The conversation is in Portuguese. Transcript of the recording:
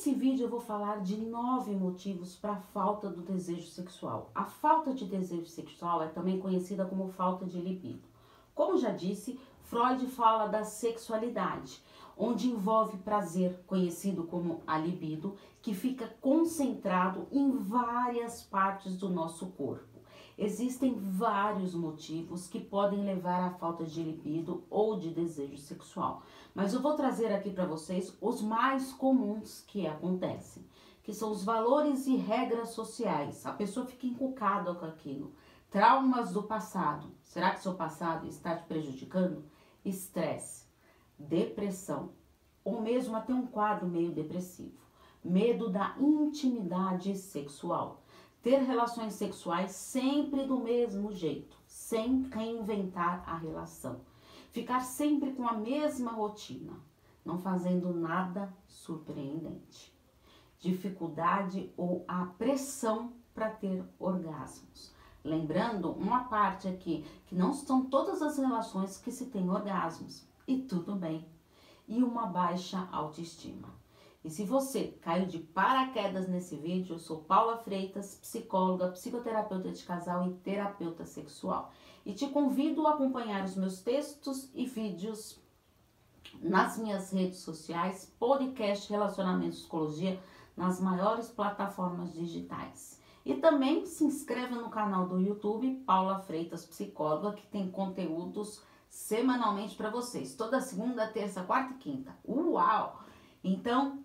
Nesse vídeo eu vou falar de nove motivos para a falta do desejo sexual. A falta de desejo sexual é também conhecida como falta de libido. Como já disse, Freud fala da sexualidade, onde envolve prazer, conhecido como a libido, que fica concentrado em várias partes do nosso corpo. Existem vários motivos que podem levar à falta de libido ou de desejo sexual, mas eu vou trazer aqui para vocês os mais comuns que acontecem, que são os valores e regras sociais. A pessoa fica encucada com aquilo. Traumas do passado. Será que seu passado está te prejudicando? Estresse, depressão, ou mesmo até um quadro meio depressivo. Medo da intimidade sexual ter relações sexuais sempre do mesmo jeito, sem reinventar a relação. Ficar sempre com a mesma rotina, não fazendo nada surpreendente. Dificuldade ou a pressão para ter orgasmos. Lembrando uma parte aqui, que não são todas as relações que se tem orgasmos, e tudo bem. E uma baixa autoestima. E se você caiu de paraquedas nesse vídeo, eu sou Paula Freitas, psicóloga, psicoterapeuta de casal e terapeuta sexual. E te convido a acompanhar os meus textos e vídeos nas minhas redes sociais, podcast Relacionamento Psicologia, nas maiores plataformas digitais. E também se inscreva no canal do YouTube Paula Freitas Psicóloga, que tem conteúdos semanalmente para vocês, toda segunda, terça, quarta e quinta. Uau! Então,